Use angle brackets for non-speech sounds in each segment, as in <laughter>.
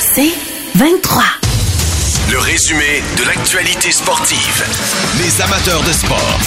C'est 23. Le résumé de l'actualité sportive. Les amateurs de sport.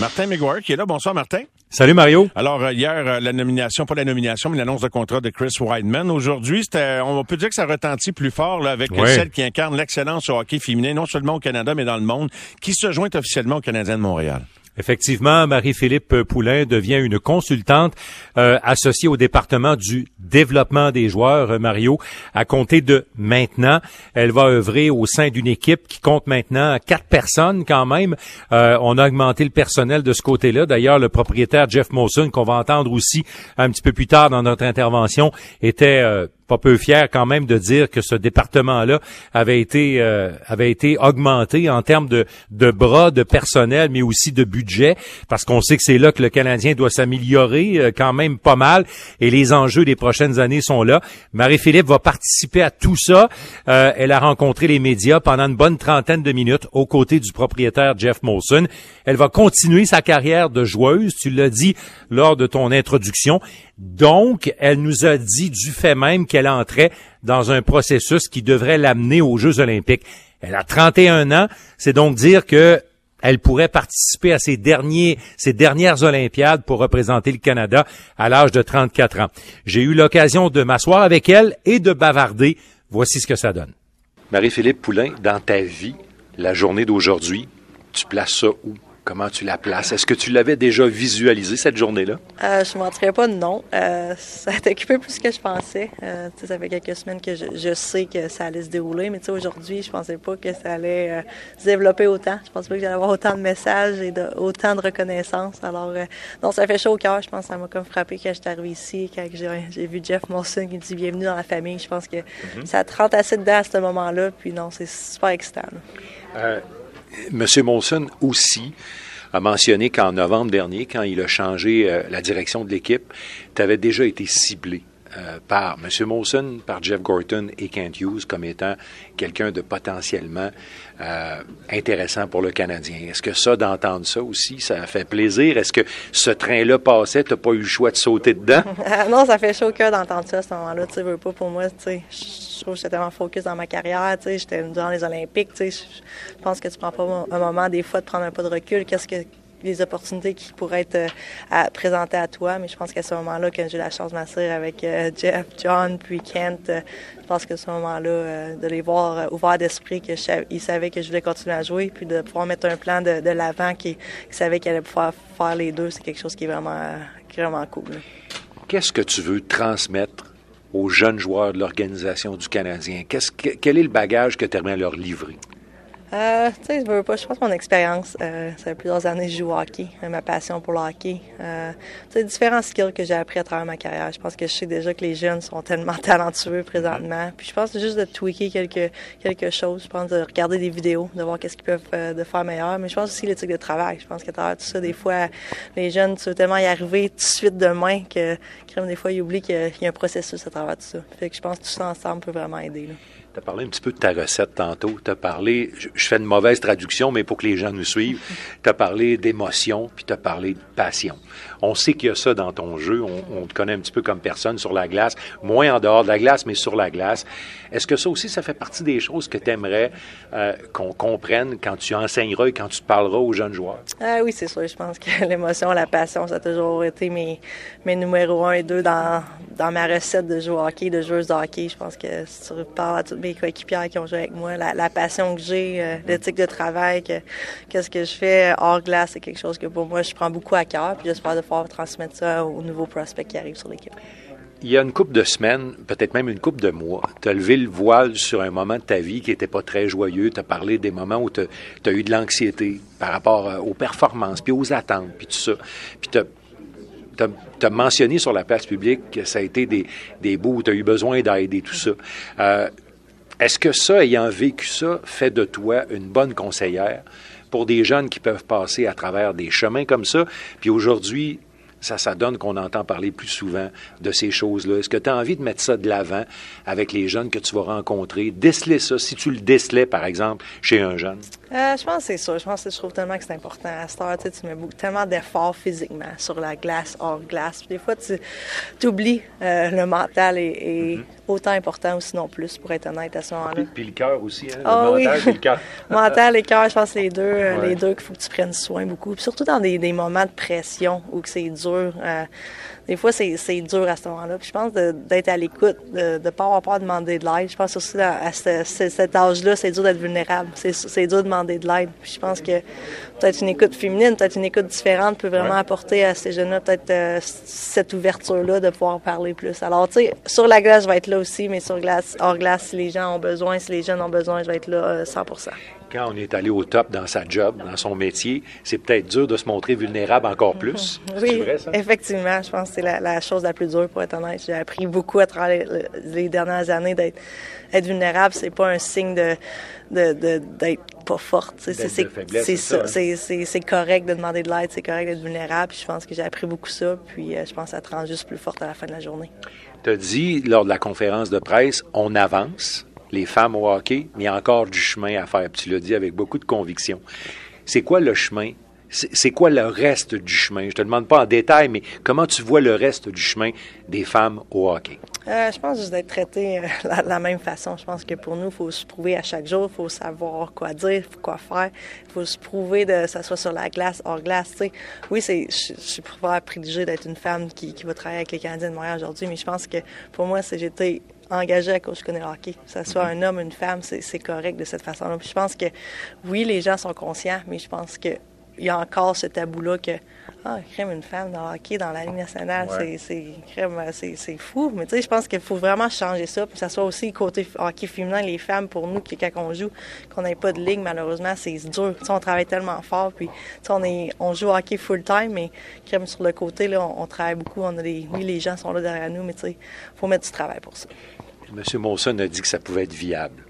Martin McGuire qui est là. Bonsoir, Martin. Salut Mario. Alors, euh, hier, euh, la nomination, pas la nomination, mais l'annonce de contrat de Chris Weidman. Aujourd'hui, c'était, on peut dire que ça retentit plus fort là, avec celle qui incarne l'excellence au hockey féminin, non seulement au Canada, mais dans le monde, qui se joint officiellement au Canadien de Montréal. Effectivement, Marie-Philippe Poulain devient une consultante euh, associée au département du développement des joueurs, euh, Mario. À compter de maintenant, elle va œuvrer au sein d'une équipe qui compte maintenant quatre personnes quand même. Euh, on a augmenté le personnel de ce côté-là. D'ailleurs, le propriétaire Jeff Mawson, qu'on va entendre aussi un petit peu plus tard dans notre intervention, était pas peu fier quand même de dire que ce département-là avait été euh, avait été augmenté en termes de, de bras, de personnel, mais aussi de budget, parce qu'on sait que c'est là que le Canadien doit s'améliorer euh, quand même pas mal, et les enjeux des prochaines années sont là. Marie-Philippe va participer à tout ça. Euh, elle a rencontré les médias pendant une bonne trentaine de minutes aux côtés du propriétaire Jeff Molson. Elle va continuer sa carrière de joueuse, tu l'as dit lors de ton introduction. Donc, elle nous a dit du fait même qu'elle entrait dans un processus qui devrait l'amener aux Jeux olympiques. Elle a 31 ans, c'est donc dire que elle pourrait participer à ses derniers, dernières Olympiades pour représenter le Canada à l'âge de 34 ans. J'ai eu l'occasion de m'asseoir avec elle et de bavarder. Voici ce que ça donne. Marie-Philippe Poulain, dans ta vie, la journée d'aujourd'hui, tu places ça où? Comment tu la places? Est-ce que tu l'avais déjà visualisé, cette journée-là? Euh, je ne mentirais pas non. Euh, ça a occupé plus que je pensais. Euh, ça fait quelques semaines que je, je sais que ça allait se dérouler, mais tu sais, aujourd'hui, je pensais pas que ça allait euh, se développer autant. Je pensais pas que j'allais avoir autant de messages et de, autant de reconnaissance. Alors, euh, non, ça fait chaud au cœur. Je pense que ça m'a comme frappé quand je suis arrivée ici, quand j'ai, vu Jeff Molson qui me dit bienvenue dans la famille. Je pense que ça te rentre assez dedans à ce moment-là. Puis non, c'est super excitant. Monsieur Molson aussi a mentionné qu'en novembre dernier, quand il a changé euh, la direction de l'équipe, tu avais déjà été ciblé euh, par M. Molson, par Jeff Gorton et Kent Hughes comme étant quelqu'un de potentiellement euh, intéressant pour le Canadien. Est-ce que ça, d'entendre ça aussi, ça fait plaisir? Est-ce que ce train-là passait, tu n'as pas eu le choix de sauter dedans? <laughs> Ah, non, ça fait chaud au cœur d'entendre ça à ce moment-là. Tu veux pas pour moi, tu sais, je trouve que j'étais tellement focus dans ma carrière, tu sais, j'étais dans les Olympiques, tu sais, je je pense que tu prends pas un moment des fois de prendre un pas de recul. Qu'est-ce que les opportunités qui pourraient être euh, présentées à toi, mais je pense qu'à ce moment-là, quand j'ai eu la chance de m'asseoir avec euh, Jeff, John, puis Kent, euh, je pense que ce moment-là, de les voir ouverts d'esprit, qu'ils savaient que je voulais continuer à jouer, puis de pouvoir mettre un plan de, l'avant qui, qui savait qu'ils allaient pouvoir faire les deux, c'est quelque chose qui est vraiment, vraiment cool. Qu'est-ce que tu veux transmettre aux jeunes joueurs de l'organisation du Canadien? Quel est le bagage que tu aimerais leur livrer? Euh, tu sais, je veux pas, je pense que mon expérience, euh, ça fait plusieurs années que je joue au hockey, euh, ma passion pour le hockey. Euh, tu différents skills que j'ai appris à travers ma carrière. Je pense que je sais déjà que les jeunes sont tellement <laughs> talentueux présentement. Puis je pense juste de tweaker quelque, quelque chose. Je pense de regarder des vidéos, de voir qu'est-ce qu'ils peuvent euh, de faire meilleur. Mais je pense aussi l'éthique de travail. Je pense qu'à travers tout ça, des fois, les jeunes, tu veux tellement y arriver tout de suite demain que, crème, des fois, ils oublient qu'il y a- qu'il y a un processus à travers tout ça. Fait que je pense que tout ça ensemble peut vraiment aider. là. Tu as parlé un petit peu de ta recette tantôt. Tu as parlé, je, fais une mauvaise traduction, mais pour que les gens nous suivent, tu as parlé d'émotion, puis tu as parlé de passion. On sait qu'il y a ça dans ton jeu. On, on te connaît un petit peu comme personne sur la glace, moins en dehors de la glace, mais sur la glace. Est-ce que ça aussi, ça fait partie des choses que tu aimerais qu'on comprenne quand tu enseigneras et quand tu parleras aux jeunes joueurs? Ah oui, c'est sûr. Je pense que <laughs> l'émotion, la passion, ça a toujours été mes, mes numéros un et deux dans, dans ma recette de joueur hockey, de joueuse de hockey. Je pense que si tu parles à toutes mes coéquipières qui ont joué avec moi, la, la passion que j'ai, euh, l'éthique de travail, que, qu'est-ce que je fais hors glace, c'est quelque chose que pour moi, je prends beaucoup à cœur. Puis j'espère de transmettre ça aux nouveaux prospects qui arrivent sur l'équipe. Il y a une couple de semaines, peut-être même une couple de mois, tu as levé le voile sur un moment de ta vie qui n'était pas très joyeux. Tu as parlé des moments où tu as eu de l'anxiété par rapport euh, aux performances, puis aux attentes, puis tout ça. Puis tu tu as, mentionné sur la place publique que ça a été des, des bouts où tu as eu besoin d'aide et tout ça. Euh, est-ce que ça, ayant vécu ça, fait de toi une bonne conseillère pour des jeunes qui peuvent passer à travers des chemins comme ça? Puis aujourd'hui, ça, ça donne qu'on entend parler plus souvent de ces choses-là. Est-ce que tu as envie de mettre ça de l'avant avec les jeunes que tu vas rencontrer? Déceler ça, si tu le décelais, par exemple, chez un jeune? Euh, je pense que c'est ça. Je pense que je trouve tellement que c'est important. À cette heure, tu mets beaucoup, tellement d'efforts physiquement sur la glace, hors glace. des fois, tu oublies euh, le mental est, mm-hmm. autant important ou sinon plus, pour être honnête à ce moment-là. Puis, le cœur aussi, hein? Ah le mental oui. le cœur. <laughs> mental et cœur, je pense que les deux, euh, les deux qu'il faut que tu prennes soin beaucoup. surtout dans des, des moments de pression où c'est dur. Euh, des fois, c'est dur à ce moment-là. Puis je pense d'être à l'écoute, de ne pas avoir peur de demander de l'aide. Je pense aussi à, cet âge-là, c'est dur d'être vulnérable. C'est dur de demander de l'aide. Puis je pense que peut-être une écoute féminine, peut-être une écoute différente peut vraiment apporter à ces jeunes-là peut-être euh, cette ouverture-là de pouvoir parler plus. Alors, tu sais, sur la glace, je vais être là aussi, mais sur glace, hors glace, si les gens ont besoin, si les jeunes ont besoin, je vais être là 100 euh, quand on est allé au top dans sa job, dans son métier, c'est peut-être dur de se montrer vulnérable encore plus. <laughs> Oui, vrai, ça? effectivement. Je pense que c'est la, chose la plus dure, pour être honnête. J'ai appris beaucoup à travers les, dernières années d'être être vulnérable. C'est pas un signe de d'être pas forte. C'est ça. C'est correct de demander de l'aide, c'est correct d'être vulnérable. je pense que j'ai appris beaucoup ça. Puis euh, je pense que ça te rend juste plus forte à la fin de la journée. Tu as dit lors de la conférence de presse, on avance les femmes au hockey, mais il y a encore du chemin à faire. tu l'as dit avec beaucoup de conviction. C'est quoi le chemin? C'est quoi le reste du chemin? Je te demande pas en détail, mais comment tu vois le reste du chemin des femmes au hockey? Euh, je pense juste d'être traité de euh, <laughs> la, même façon. Je pense que pour nous, il faut se prouver à chaque jour, il faut savoir quoi dire, quoi faire, il faut se prouver de ça soit sur la glace, hors glace. Oui, c'est, je, suis pouvoir privilégiée d'être une femme qui, qui, va travailler avec les Canadiens de Montréal aujourd'hui, mais je pense que pour moi, c'est j'étais engagé à cause je connais le hockey. Que ce soit un homme, une femme, c'est correct de cette façon-là. je pense que oui, les gens sont conscients, mais je pense qu'il y a encore ce tabou-là que ah, crème une femme dans le hockey, dans la Ligue nationale, c'est c'est fou. Mais tu sais, je pense qu'il faut vraiment changer ça, que ça soit aussi côté hockey féminin, les femmes, pour nous, qui, quand on joue, qu'on n'ait pas de ligue, malheureusement, c'est dur. on travaille tellement fort, puis on, est, on joue au hockey full-time, mais crème sur le côté, là, on, travaille beaucoup. On a des, oui, les gens sont là derrière nous, mais tu sais, faut mettre du travail pour ça. M. Monson a dit que ça pouvait être viable,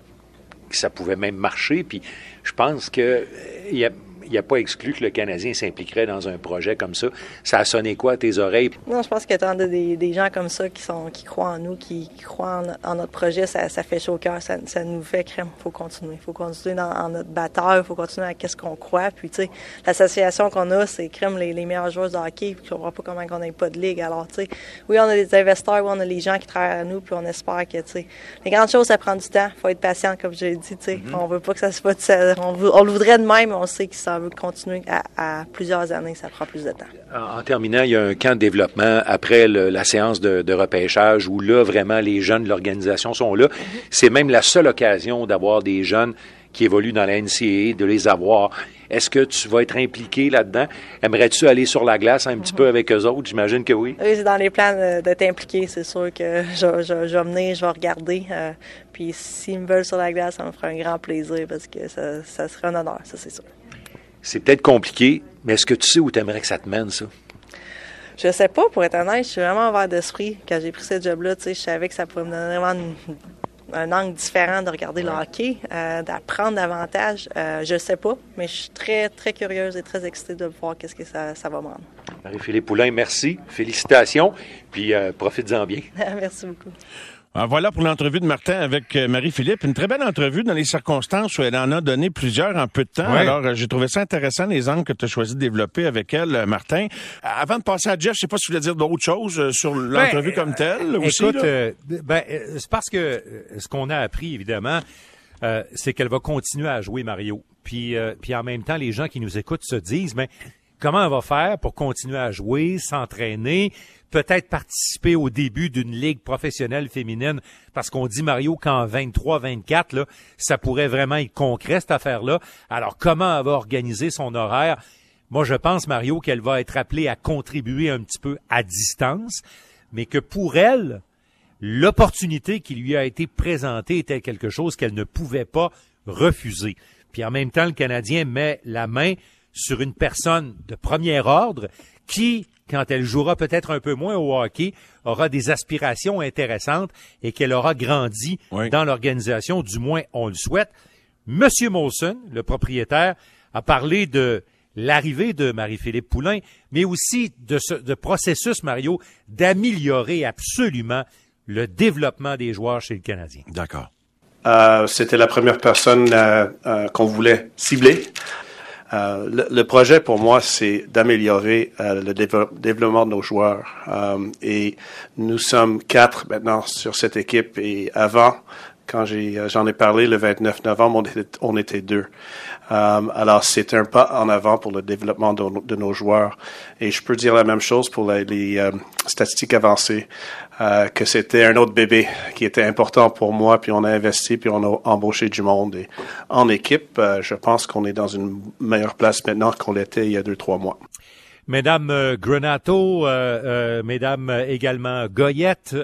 que ça pouvait même marcher. Puis je pense que il y a il n'y a pas exclu que le Canadien s'impliquerait dans un projet comme ça. Ça a sonné quoi à tes oreilles? Non, je pense que tant des, des gens comme ça qui sont qui croient en nous, qui, croient en, notre projet, ça, fait chaud au cœur, ça, nous fait crème. Il faut continuer. Il faut continuer dans notre bataille, il faut continuer à qu'est-ce qu'on croit. Puis, tu sais, l'association qu'on a, c'est crème les, meilleurs joueurs de hockey, puis on voit pas comment on n'a pas de ligue. Alors, tu sais, oui, on a des investisseurs, oui, on a les gens qui travaillent à nous, puis on espère que, tu sais, les grandes choses, ça prend du temps. Il faut être patient, comme je l'ai dit, tu sais. Mm-hmm. On veut pas que ça se fasse, on, on le voudrait de même, mais on sait que ça veut continuer à, plusieurs années, ça prend plus de temps. En, terminant, il y a un camp de développement après la séance de, repêchage où là, vraiment, les jeunes de l'organisation sont là. C'est même la seule occasion d'avoir des jeunes qui évoluent dans la NCAA, de les avoir. Est-ce que tu vas être impliqué là-dedans? Aimerais-tu aller sur la glace un petit peu avec eux autres? J'imagine que oui. Oui, c'est dans les plans d'être impliqué. C'est sûr que je, je, vais venir, je vais regarder. Euh, puis s'ils me veulent sur la glace, ça me fera un grand plaisir parce que ça, ça serait un honneur, ça c'est sûr. C'est peut-être compliqué, mais est-ce que tu sais où tu aimerais que ça te mène, ça? Je sais pas, pour être honnête, je suis vraiment ouvert d'esprit. Quand j'ai pris ce job-là, je savais que ça pourrait me donner vraiment un angle différent de regarder le hockey, euh, d'apprendre davantage. Euh, je sais pas, mais je suis très, très curieuse et très excitée de voir qu'est-ce que ça, va me rendre. Marie-Philippe Poulain, merci. Félicitations. Puis euh, profites-en bien. <laughs> merci beaucoup. Ah, voilà pour l'entrevue de Martin avec euh, Marie-Philippe. Une très belle entrevue dans les circonstances où elle en a donné plusieurs en peu de temps. Alors, euh, j'ai trouvé ça intéressant, les angles que tu as choisi de développer avec elle, euh, Martin. Avant de passer à Jeff, je sais pas si tu voulais dire d'autres choses sur ben, l'entrevue comme telle. écoute, ben, c'est parce que ce qu'on a appris, évidemment, c'est qu'elle va continuer à jouer Mario. Puis, puis en même temps, les gens qui nous écoutent se disent, mais comment elle va faire pour continuer à jouer, s'entraîner, peut-être participer au début d'une ligue professionnelle féminine parce qu'on dit Mario qu'en 23 24 là, ça pourrait vraiment être concret cette affaire-là. Alors comment elle va organiser son horaire? Moi je pense Mario qu'elle va être appelée à contribuer un petit peu à distance, mais que pour elle l'opportunité qui lui a été présentée était quelque chose qu'elle ne pouvait pas refuser. Puis en même temps le Canadien met la main sur une personne de premier ordre qui, quand elle jouera peut-être un peu moins au hockey, aura des aspirations intéressantes et qu'elle aura grandi dans l'organisation, du moins on le souhaite. Monsieur Molson, le propriétaire, a parlé de l'arrivée de Marie-Philippe Poulain, mais aussi de ce de processus, Mario, d'améliorer absolument le développement des joueurs chez le Canadien. D'accord. Euh, C'était la première personne euh, euh, qu'on voulait cibler. Euh, le, projet pour moi, c'est d'améliorer euh, le développement de nos joueurs. Euh, et nous sommes quatre maintenant sur cette équipe. Et avant, quand j'en ai, parlé le 29 novembre, on était, deux. alors, c'est un pas en avant pour le développement de, nos joueurs. Et je peux dire la même chose pour les, les statistiques avancées. Euh, que c'était un autre bébé qui était important pour moi, puis on a investi, puis on a embauché du monde. Et en équipe, euh, je pense qu'on est dans une meilleure place maintenant qu'on l'était il y a deux, trois mois. Mesdames euh, Grenato, mesdames également Goyette,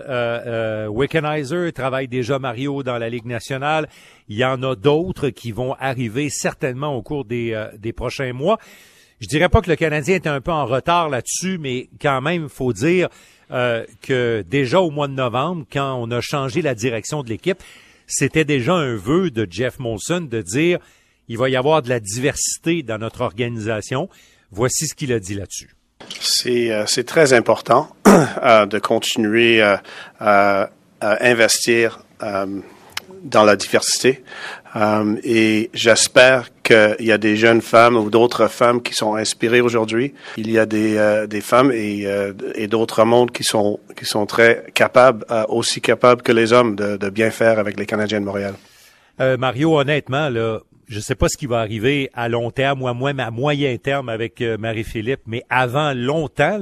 Wickenheiser travaille déjà Mario dans la Ligue nationale. Il y en a d'autres qui vont arriver certainement au cours des, des prochains mois. Je dirais pas que le Canadien est un peu en retard là-dessus, mais quand même, faut dire euh, que déjà au mois de novembre, quand on a changé la direction de l'équipe, c'était déjà un vœu de Jeff Molson de dire il va y avoir de la diversité dans notre organisation. Voici ce qu'il a dit là-dessus. C'est euh, très important <clears throat> euh, de continuer euh, à investir dans la diversité. Euh, et j'espère qu'il y a des jeunes femmes ou d'autres femmes qui sont inspirées aujourd'hui. Il y a des, euh, des femmes et, euh, et d'autres mondes qui sont, qui sont très capables, aussi capables que les hommes de, de, bien faire avec les Canadiens de Montréal. Mario, honnêtement, là, je sais pas ce qui va arriver à long terme ou à, à moyen terme avec Marie-Philippe, mais avant longtemps,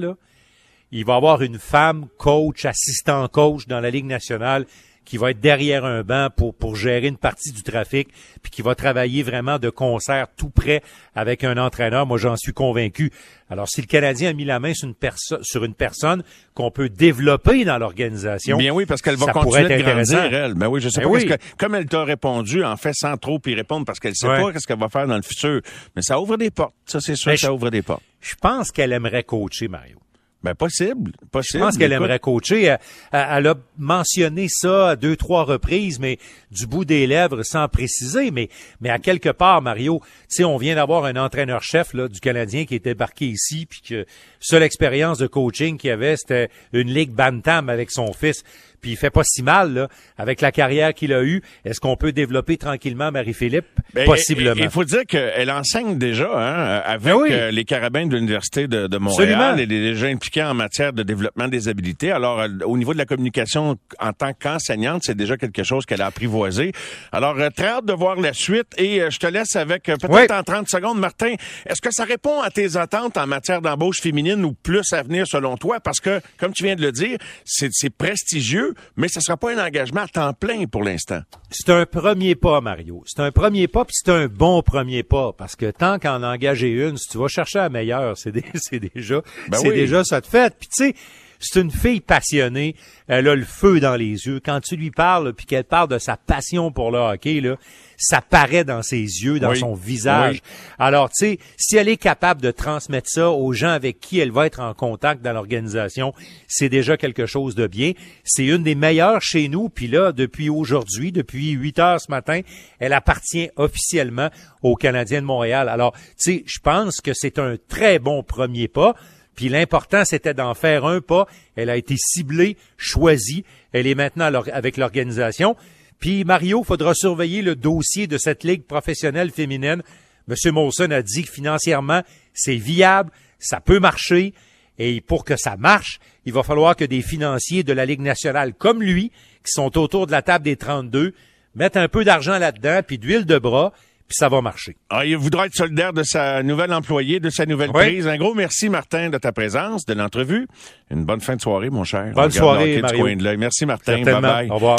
il va avoir une femme coach, assistant coach dans la Ligue nationale qui va être derrière un banc pour, pour gérer une partie du trafic, puis qui va travailler vraiment de concert tout près avec un entraîneur. Moi, j'en suis convaincu. Alors, si le Canadien a mis la main sur une, personne sur une personne qu'on peut développer dans l'organisation, bien oui, parce qu'elle va continuer de grandir, elle. Ben oui, je sais ben pas. Que, comme elle t'a répondu, en fait, sans trop y répondre, parce qu'elle sait pas qu'est-ce qu'elle va faire dans le futur. Mais ça ouvre des portes. Ça, c'est sûr, ben, ça ouvre des portes. Je pense qu'elle aimerait coacher Mario. Ben possible, possible. Je pense qu'elle aimerait coacher. Elle, elle, a mentionné ça à deux, trois reprises, mais du bout des lèvres, sans préciser. Mais, mais à quelque part, Mario, tu sais, on vient d'avoir un entraîneur-chef là du Canadien qui est débarqué ici, puis que seule expérience de coaching qu'il avait, c'était une ligue bantam avec son fils puis il fait pas si mal là, avec la carrière qu'il a eue. Est-ce qu'on peut développer tranquillement Marie-Philippe? Ben, Possiblement. Il faut dire qu'elle enseigne déjà hein, avec ben euh, les carabins de l'Université de, de, Montréal. Elle est déjà impliquée en matière de développement des habilités. Alors, euh, au niveau de la communication en tant qu'enseignante, c'est déjà quelque chose qu'elle a apprivoisé. Alors, euh, très hâte de voir la suite et je te laisse avec peut-être en 30 secondes, Martin. Est-ce que ça répond à tes attentes en matière d'embauche féminine ou plus à venir selon toi? Parce que, comme tu viens de le dire, c'est prestigieux mais ce ne sera pas un engagement à temps plein pour l'instant. C'est un premier pas, Mario. C'est un premier pas, puis c'est un bon premier pas, parce que tant qu'en engager une, si tu vas chercher la meilleure, c'est <laughs> déjà, ben c'est déjà ça de fait. Puis tu sais, c'est une fille passionnée. Elle a le feu dans les yeux. Quand tu lui parles, puis qu'elle parle de sa passion pour le hockey, là, ça paraît dans ses yeux, dans son visage. Alors, tu sais, si elle est capable de transmettre ça aux gens avec qui elle va être en contact dans l'organisation, c'est déjà quelque chose de bien. C'est une des meilleures chez nous. Puis là, depuis aujourd'hui, depuis 8 heures ce matin, elle appartient officiellement aux Canadiens de Montréal. Alors, tu sais, je pense que c'est un très bon premier pas. Puis l'important, c'était d'en faire un pas. Elle a été ciblée, choisie. Elle est maintenant avec l'organisation. Puis Mario, faudra surveiller le dossier de cette ligue professionnelle féminine. Monsieur Molson a dit que financièrement, c'est viable, ça peut marcher. Et pour que ça marche, il va falloir que des financiers de la Ligue nationale comme lui, qui sont autour de la table des 32, mettent un peu d'argent là-dedans, puis d'huile de bras, puis ça va marcher. Ah, il voudra être solidaire de sa nouvelle employée, de sa nouvelle prise. Un gros merci, Martin, de ta présence, de l'entrevue. Une bonne fin de soirée, mon cher. Bonne soirée, Mario. Merci, Martin. Bye bye. Au revoir.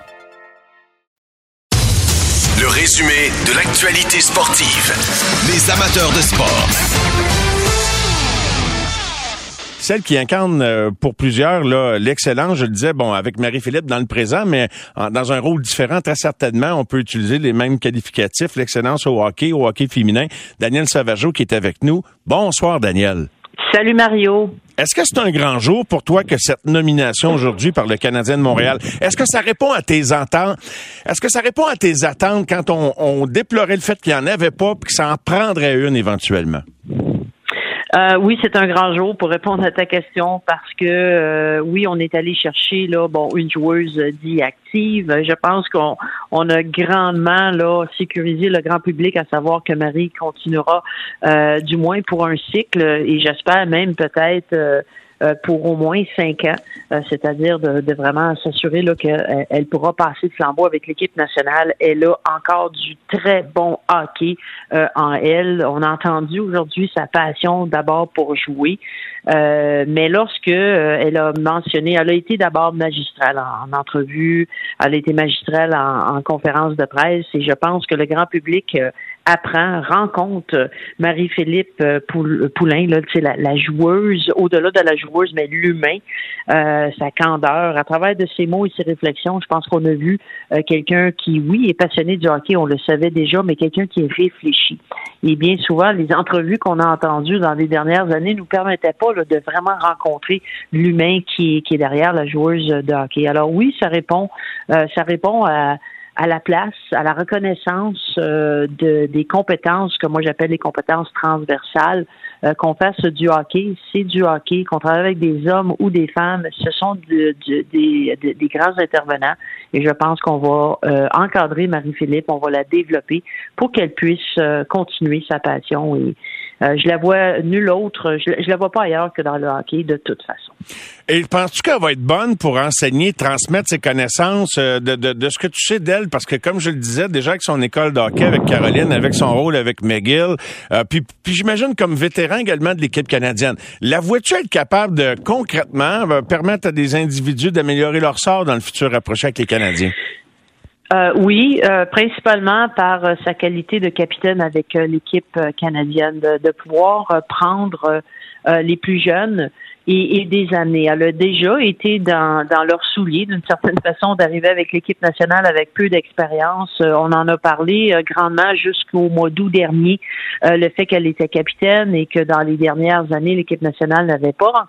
Le résumé de l'actualité sportive. Les amateurs de sport. Celle qui incarne euh, pour plusieurs là l'excellence, je le disais, bon, avec Marie-Philippe dans le présent, mais en- dans un rôle différent, très certainement, on peut utiliser les mêmes qualificatifs, l'excellence au hockey, au hockey féminin. Daniel Savageau qui est avec nous. Bonsoir, Daniel. Salut Mario. Est-ce que c'est un grand jour pour toi que cette nomination aujourd'hui par le Canadien de Montréal? Est-ce que ça répond à tes attentes? Est-ce que ça répond à tes attentes quand on, déplorait le fait qu'il n'y en avait pas puis que ça en prendrait une éventuellement? Euh, oui, c'est un grand jour pour répondre à ta question parce que euh, oui, on est allé chercher là, bon, une joueuse dite active. Je pense qu'on on a grandement là sécurisé le grand public à savoir que Marie continuera euh, du moins pour un cycle et j'espère même peut-être euh, pour au moins cinq ans, euh, c'est-à-dire de, de vraiment s'assurer qu'elle elle pourra passer de flambeau avec l'équipe nationale. Elle a encore du très bon hockey euh, en elle. On a entendu aujourd'hui sa passion d'abord pour jouer, euh, mais lorsque euh, elle a mentionné, elle a été d'abord magistrale en, en entrevue, elle a été magistrale en, en conférence de presse, et je pense que le grand public euh, apprend, rencontre Marie-Philippe euh, Poul- Poulain, là, la, la joueuse, au-delà de la joueuse, mais l'humain, euh, sa candeur. À travers de ses mots et ses réflexions, je pense qu'on a vu euh, quelqu'un qui, oui, est passionné du hockey, on le savait déjà, mais quelqu'un qui est réfléchi. Et bien souvent, les entrevues qu'on a entendues dans les dernières années nous permettaient pas là, de vraiment rencontrer l'humain qui, qui est derrière la joueuse de hockey. Alors oui, ça répond, euh, ça répond à à la place, à la reconnaissance euh, de, des compétences que moi j'appelle les compétences transversales, euh, qu'on fasse du hockey, c'est du hockey, qu'on travaille avec des hommes ou des femmes, ce sont de- de- des, de- des grands intervenants. Et je pense qu'on va euh, encadrer Marie-Philippe, on va la développer pour qu'elle puisse euh, continuer sa passion et euh, je la vois nulle autre, je, la vois pas ailleurs que dans le hockey de toute façon. Et penses-tu qu'elle va être bonne pour enseigner, transmettre ses connaissances euh, de, de, de ce que tu sais d'elle? Parce que, comme je le disais, déjà avec son école de hockey avec Caroline, avec son rôle avec McGill, euh, puis, puis j'imagine comme vétéran également de l'équipe canadienne, la vois-tu être capable de, concrètement, euh, permettre à des individus d'améliorer leur sort dans le futur rapproché avec les Canadiens? Euh, oui, euh, principalement par euh, sa qualité de capitaine avec euh, l'équipe euh, canadienne, de, de pouvoir prendre les plus jeunes et, et des années. Elle a déjà été dans, dans leurs souliers, d'une certaine <laughs> façon, d'arriver avec l'équipe nationale avec peu d'expérience. On en a parlé grandement jusqu'au mois d'août dernier, le fait qu'elle était capitaine et que dans les dernières années, l'équipe nationale n'avait pas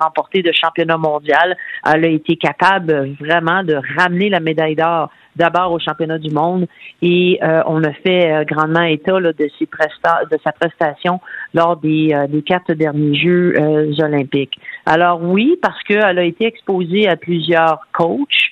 remporté de championnat mondial. Elle a été capable vraiment de ramener la médaille d'or d'abord au championnat du monde et euh, on a fait euh, grandement état de, ses presta de sa prestation lors des, euh, des quatre derniers Jeux olympiques. Alors oui, parce qu'elle a été exposée à plusieurs coachs,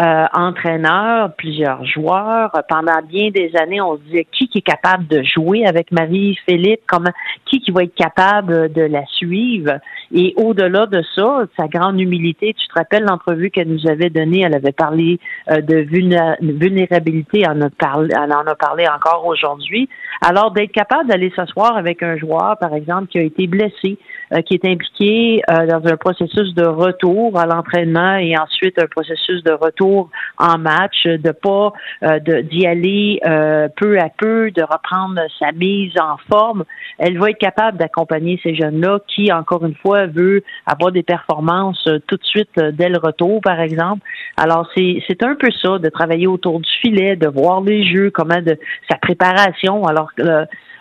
euh, entraîneurs, plusieurs joueurs. Pendant bien des années, on se disait qui, qui est capable de jouer avec Marie-Philippe, comment, qui qui va être capable de la suivre? Et au-delà de ça, sa grande humilité, tu te rappelles l'entrevue qu'elle nous avait donnée, elle avait parlé euh, de vulné- vulnérabilité, elle en a parlé, elle en a parlé encore aujourd'hui. Alors d'être capable d'aller s'asseoir avec un joueur, par exemple, qui a été blessé, euh, qui est impliqué euh, dans un processus de retour à l'entraînement et ensuite un processus de retour en match, de pas euh, d'y aller euh, peu à peu, de reprendre sa mise en forme. Elle va être capable d'accompagner ces jeunes-là qui, encore une fois, veut avoir des performances euh, tout de suite dès le retour, par exemple. Alors c'est un peu ça, de travailler autour du filet, de voir les jeux, comment de sa préparation. Alors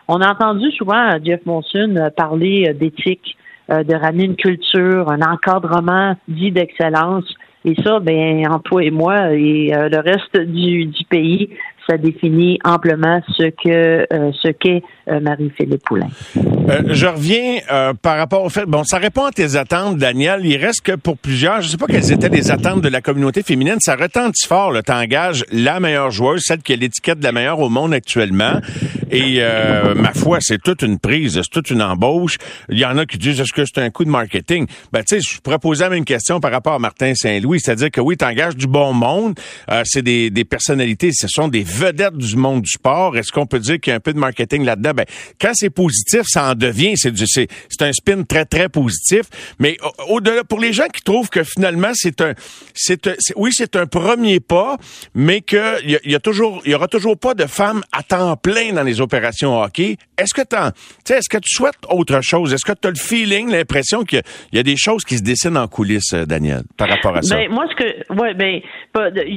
on a entendu souvent Jeff Monson parler d'éthique, de ramener une culture, un encadrement dit d'excellence. Et ça, ben, en toi et moi et euh, le reste du, du pays, ça définit amplement ce que euh, ce qu'est Marie-Philippe Poulain. je reviens par rapport au fait, bon, ça répond à tes attentes, Daniel. Il reste que pour plusieurs, je sais pas quelles étaient les attentes de la communauté féminine, ça retentit fort. Tu engages la meilleure joueuse, celle qui a l'étiquette de la meilleure au monde actuellement. Et ma foi, c'est toute une prise, c'est toute une embauche. Il y en a qui disent, est-ce que c'est un coup de marketing? Ben, tu sais, je pourrais poser la même question par rapport à Martin Saint-Louis, c'est-à-dire que oui, tu engages du bon monde, c'est des, des personnalités, ce sont des vedettes du monde du sport. Est-ce qu'on peut dire qu'il y a un peu de marketing là-dedans? Ben, quand c'est positif, ça en devient. C'est c'est, c'est un spin très, très positif. Mais au-delà, pour les gens qui trouvent que finalement, c'est un, c'est, oui, c'est un premier pas, mais qu'il y, y, a toujours, il y aura toujours pas de femmes à temps plein dans les opérations hockey. Est-ce que tu est-ce que tu souhaites autre chose? Est-ce que tu as le feeling, l'impression qu'il y, a des choses qui se dessinent en coulisses, euh, Daniel, par rapport à ça? Ben, moi, ce que, ouais, ben,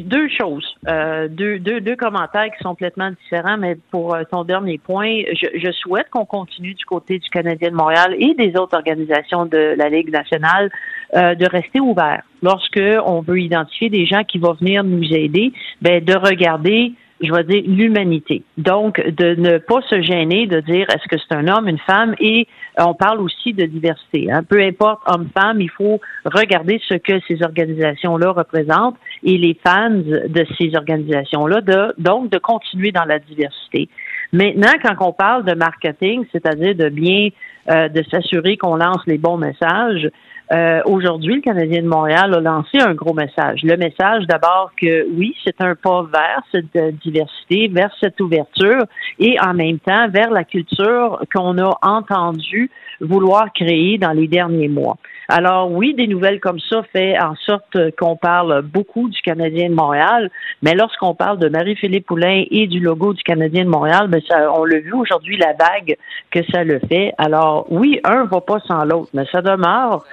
deux choses, euh, deux, deux, deux commentaires qui sont complètement différents, mais pour euh, ton dernier point, je, je souhaite qu'on continue du côté du Canadien de Montréal et des autres organisations de la Ligue nationale euh, de rester ouvert. Lorsque on veut identifier des gens qui vont venir nous aider, ben de regarder je vais dire, l'humanité. Donc, de ne pas se gêner de dire est-ce que c'est un homme, une femme, et on parle aussi de diversité. Hein. Peu importe homme-femme, il faut regarder ce que ces organisations-là représentent et les fans de ces organisations-là, de, donc de continuer dans la diversité. Maintenant, quand on parle de marketing, c'est-à-dire de bien euh, de s'assurer qu'on lance les bons messages, euh, aujourd'hui, le Canadien de Montréal a lancé un gros message. Le message d'abord que oui, c'est un pas vers cette euh, diversité, vers cette ouverture et en même temps vers la culture qu'on a entendu vouloir créer dans les derniers mois. Alors oui, des nouvelles comme ça fait en sorte qu'on parle beaucoup du Canadien de Montréal, mais lorsqu'on parle de Marie-Philippe Poulain et du logo du Canadien de Montréal, ben ça, on l'a vu aujourd'hui la vague que ça le fait. Alors oui, un va pas sans l'autre, mais ça demeure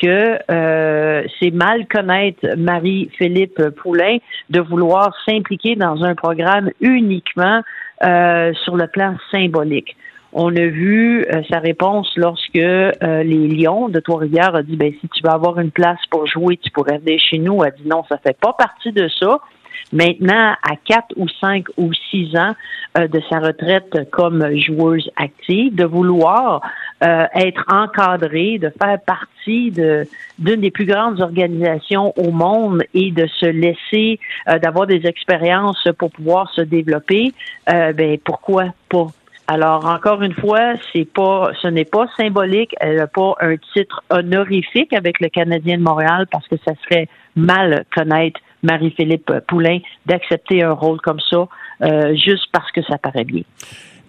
que euh, c'est mal connaître Marie-Philippe Poulain de vouloir s'impliquer dans un programme uniquement euh, sur le plan symbolique. On a vu euh, sa réponse lorsque les Lions de Trois-Rivières a dit ben si tu veux avoir une place pour jouer, tu pourrais venir chez nous. Elle a dit non, ça fait pas partie de ça. Maintenant, à quatre ou cinq ou six ans euh, de sa retraite comme joueuse active, de vouloir euh, être encadrée, de faire partie de d'une des plus grandes organisations au monde et de se laisser euh, d'avoir des expériences pour pouvoir se développer, ben pourquoi pas? Alors encore une fois, c'est pas, ce n'est pas symbolique. Elle n'a pas un titre honorifique avec le Canadien de Montréal parce que ça serait mal connaître Marie-Philippe Poulain d'accepter un rôle comme ça euh, juste parce que ça paraît bien.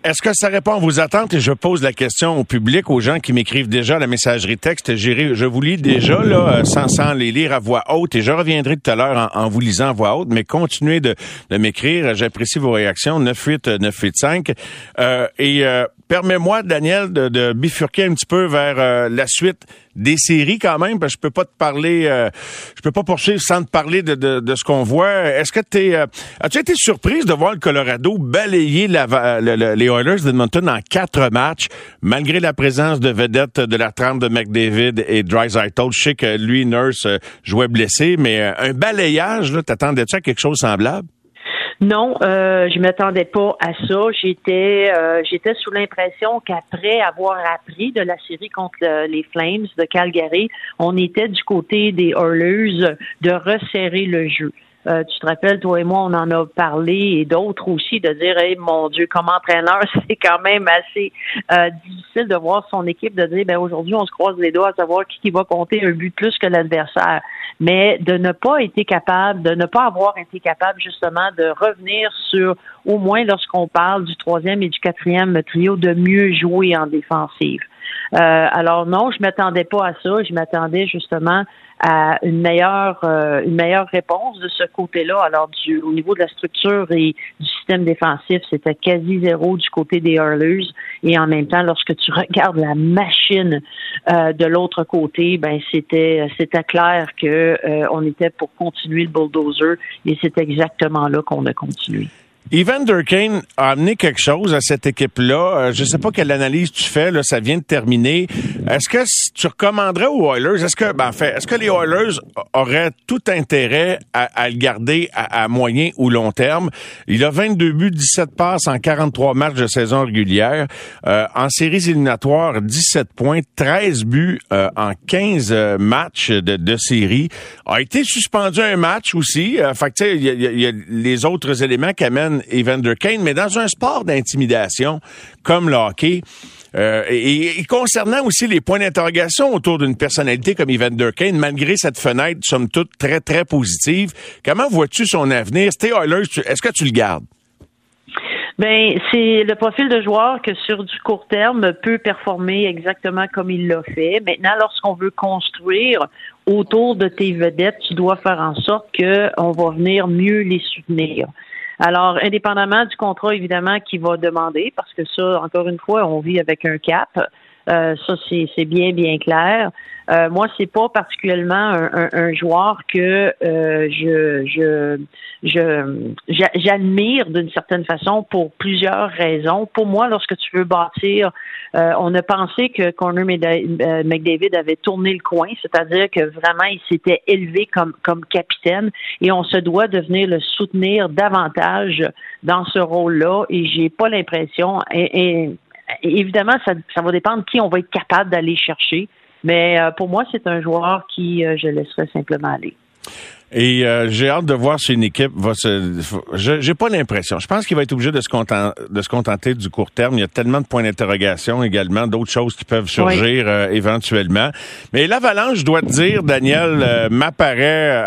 Est-ce que ça répond à vos attentes? Et je pose la question au public, aux gens qui m'écrivent déjà la messagerie texte. Je vous lis déjà là, sans, sans les lire à voix haute et je reviendrai tout à l'heure en, vous lisant à voix haute, mais continuez de, m'écrire. J'apprécie vos réactions. 98 985. Euh, et euh, permets-moi, Daniel, de, de, bifurquer un petit peu vers euh, la suite des séries quand même, parce que je peux pas te parler, euh, je peux pas poursuivre sans te parler de, de, de ce qu'on voit. Est-ce que tu euh, as-tu été surprise de voir le Colorado balayer la, les Oilers d'Edmonton en quatre matchs, malgré la présence de vedettes de la trempe de McDavid et Drysdale? Je sais que lui, Nurse, euh, jouait blessé, mais un balayage, t'attendais-tu à quelque chose semblable? Non, euh, je m'attendais pas à ça. J'étais, euh, j'étais sous l'impression qu'après avoir appris de la série contre les Flames de Calgary, on était du côté des Oilers de resserrer le jeu. Euh, tu te rappelles, toi et moi, on en a parlé et d'autres aussi de dire, hey, mon Dieu, comme entraîneur, <laughs> c'est quand même assez euh, difficile de voir son équipe de dire, ben aujourd'hui, on se croise les doigts à savoir qui, qui va compter un but plus que l'adversaire. Mais de ne pas être capable, de ne pas avoir été capable justement de revenir sur, au moins lorsqu'on parle du troisième et du quatrième trio, de mieux jouer en défensive. Euh, alors non, je m'attendais pas à ça. Je m'attendais justement à une meilleure euh, une meilleure réponse de ce côté-là. Alors du au niveau de la structure et du système défensif, c'était quasi zéro du côté des Hurlers. Et en même temps, lorsque tu regardes la machine euh, de l'autre côté, ben c'était c'était clair que on était pour continuer le bulldozer et c'est exactement là qu'on a continué. Evander Kane a amené quelque chose à cette équipe-là. Euh, je ne sais pas quelle analyse tu fais, là, ça vient de terminer. Est-ce que tu recommanderais aux Oilers, est-ce que, ben, en fait, est-ce que les Oilers auraient tout intérêt à, le garder à, moyen ou long terme? Il a 22 buts, 17 passes en 43 matchs de saison régulière. Euh, en séries éliminatoires, 17 points, 13 buts euh, en 15 matchs de, de série. A été suspendu un match aussi. fait que, il y, y a les autres éléments qui amènent Evander Kane, mais dans un sport d'intimidation comme le hockey, euh, et, concernant aussi les points d'interrogation autour d'une personnalité comme Evander Kane, malgré cette fenêtre, somme toute, très, très positive, comment vois-tu son avenir? Oilers, est-ce que tu le gardes? Ben, c'est le profil de joueur que sur du court terme peut performer exactement comme il l'a fait. Maintenant, lorsqu'on veut construire autour de tes vedettes, tu dois faire en sorte qu'on va venir mieux les soutenir. Alors, indépendamment du contrat, évidemment, qui va demander, parce que ça, encore une fois, on vit avec un cap. Euh, ça, c'est bien, bien clair. Euh, moi, c'est pas particulièrement un, un, joueur que euh, je je je j'admire d'une certaine façon pour plusieurs raisons. Pour moi, lorsque tu veux bâtir, euh, on a pensé que Corner McDavid avait tourné le coin, c'est-à-dire que vraiment il s'était élevé comme comme capitaine et on se doit de venir le soutenir davantage dans ce rôle-là. Et j'ai pas l'impression et, évidemment, ça, ça va dépendre qui on va être capable d'aller chercher. Mais euh, pour moi, c'est un joueur qui euh, je laisserai simplement aller. Et euh, j'ai hâte de voir si une équipe va se. J'ai pas l'impression. Je pense qu'il va être obligé de se, contenter, de se contenter du court terme. Il y a tellement de points d'interrogation également, d'autres choses qui peuvent surgir euh, éventuellement. Mais l'avalanche, je dois te dire, Daniel, euh, m'apparaît.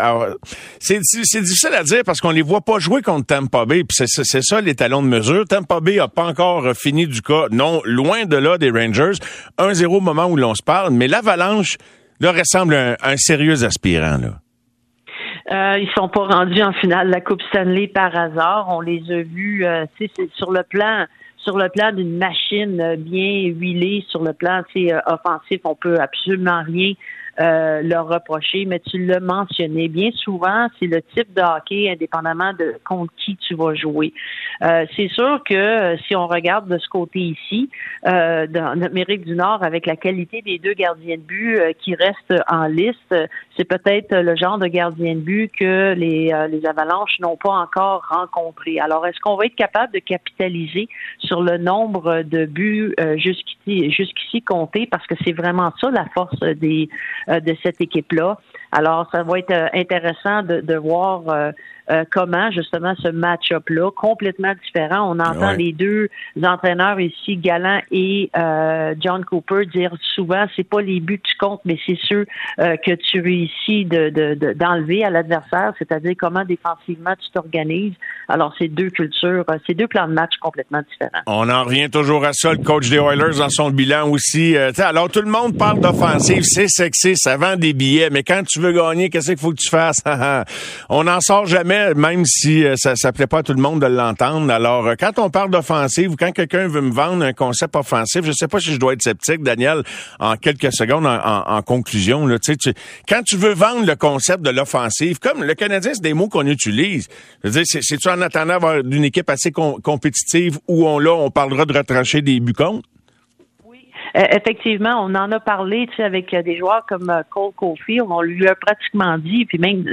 C'est difficile à dire parce qu'on les voit pas jouer contre Tampa Bay. Puis c'est ça les talons de mesure. Tampa Bay a pas encore fini du cas. Non, loin de là des Rangers. 1-0 au moment où l'on se parle. Mais l'avalanche leur ressemble à un, un sérieux aspirant là. Euh, ils sont pas rendus en finale de la Coupe Stanley par hasard. On les a vus, euh, sur le plan sur le plan d'une machine bien huilée, sur le plan euh, offensif, on peut absolument rien euh, leur reprocher, mais tu l'as mentionné. Bien souvent, c'est le type de hockey, indépendamment de contre qui tu vas jouer. Euh, c'est sûr que euh, si on regarde de ce côté ici, euh, l'Amérique du Nord, avec la qualité des deux gardiens de but euh, qui restent en liste, c'est peut-être le genre de gardien de but que les, les Avalanches n'ont pas encore rencontré. Alors, est-ce qu'on va être capable de capitaliser sur le nombre de buts jusqu'ici, jusqu'ici comptés? Parce que c'est vraiment ça la force des euh, de cette équipe-là. Alors, ça va être euh, intéressant de, de voir euh, euh, comment justement ce match-up-là, complètement différent. On entend les deux entraîneurs ici, Galant et euh, John Cooper, dire souvent c'est pas les buts que tu comptes, mais c'est ceux euh, que tu réussis de, d'enlever à l'adversaire, c'est-à-dire comment défensivement tu t'organises. Alors, c'est deux cultures, c'est deux plans de match complètement différents. On en revient toujours à ça, le coach des Oilers dans son bilan aussi. alors, tout le monde parle d'offensive, c'est sexy, ça vend des billets, mais quand tu veux gagner, qu'est-ce qu'il faut que tu fasses? <laughs> On n'en sort jamais même si euh, ça, ça plaît pas à tout le monde de l'entendre. Alors, euh, quand on parle d'offensive ou quand quelqu'un veut me vendre un concept offensif, je sais pas si je dois être sceptique, Daniel, en quelques secondes, en, conclusion. Là, tu, quand tu veux vendre le concept de l'offensive, comme le Canadien, c'est des mots qu'on utilise. c'est-tu en attendant d'avoir une équipe assez compétitive où on, là, on parlera de retrancher des buts? Euh, effectivement, on en a parlé avec euh, des joueurs comme euh, Cole Caulfield. On lui a pratiquement dit, puis même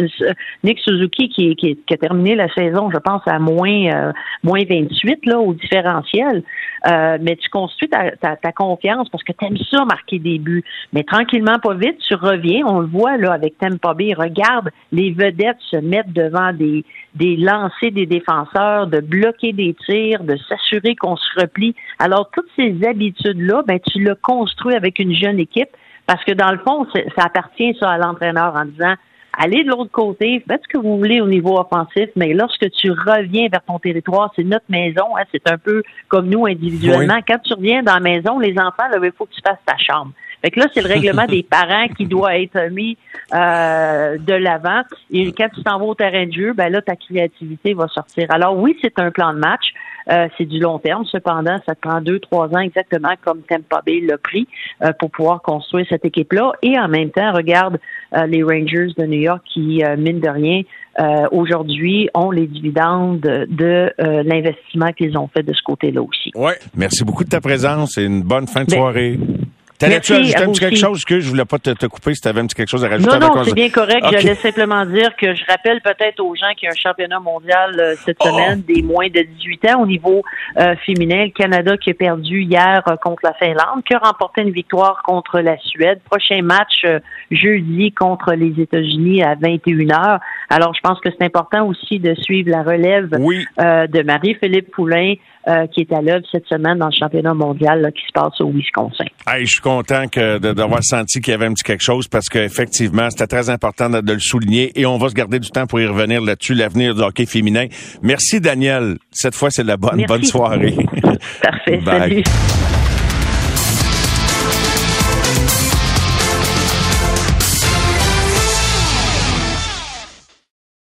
Nick Suzuki qui, qui, qui, a terminé la saison, je pense, à moins, moins 28 là, au différentiel. mais tu construis ta, ta, ta confiance parce que tu aimes ça marquer des buts. Mais tranquillement, pas vite, tu reviens. On le voit là avec Tampa Bay. Regarde les vedettes se mettre devant des, des lancers des défenseurs, de bloquer des tirs, de s'assurer qu'on se replie. Alors, toutes ces habitudes-là, ben, tu construit avec une jeune équipe parce que dans le fond, ça appartient ça à l'entraîneur en disant allez de l'autre côté, faites ce que vous voulez au niveau offensif, mais lorsque tu reviens vers ton territoire, c'est notre maison, hein, c'est un peu comme nous individuellement. Quand tu reviens dans la maison, les enfants, là, il faut que tu fasses ta chambre. Fait que là, c'est le règlement <laughs> des parents qui doit être mis euh, de l'avant. Et quand tu t'en vas au terrain de jeu, ben là, ta créativité va sortir. Alors oui, c'est un plan de match. Euh, c'est du long terme. Cependant, ça prend deux, trois ans exactement comme Tampa Bay l'a pris euh, pour pouvoir construire cette équipe-là. Et en même temps, regarde euh, les Rangers de New York qui, mine de rien, aujourd'hui ont les dividendes de l'investissement qu'ils ont fait de ce côté-là aussi. Oui. Merci beaucoup de ta présence et une bonne fin de Ben, soirée. T'allais-tu Merci ajouter un petit quelque chose que je voulais pas te, te couper si t'avais un petit quelque chose à rajouter Non, non, c'est bien correct. OK. J'allais simplement dire que je rappelle peut-être aux gens qu'il y a un championnat mondial euh, cette semaine des moins de 18 ans au niveau euh, féminin. Le Canada qui a perdu hier euh, contre la Finlande, qui a remporté une victoire contre la Suède. Prochain match euh, jeudi contre les États-Unis à 21h. Alors, je pense que c'est important aussi de suivre la relève euh, de Marie-Philippe Poulain euh, qui est à l'œuvre cette semaine dans le championnat mondial là, qui se passe au Wisconsin. Hey, je suis content d'avoir senti qu'il y avait un petit quelque chose parce qu'effectivement, c'était très important de, de le souligner et on va se garder du temps pour y revenir là-dessus, l'avenir du hockey féminin. Merci, Daniel. Cette fois, c'est de la bonne, Merci. bonne soirée. <laughs> Parfait. Bye. Salut.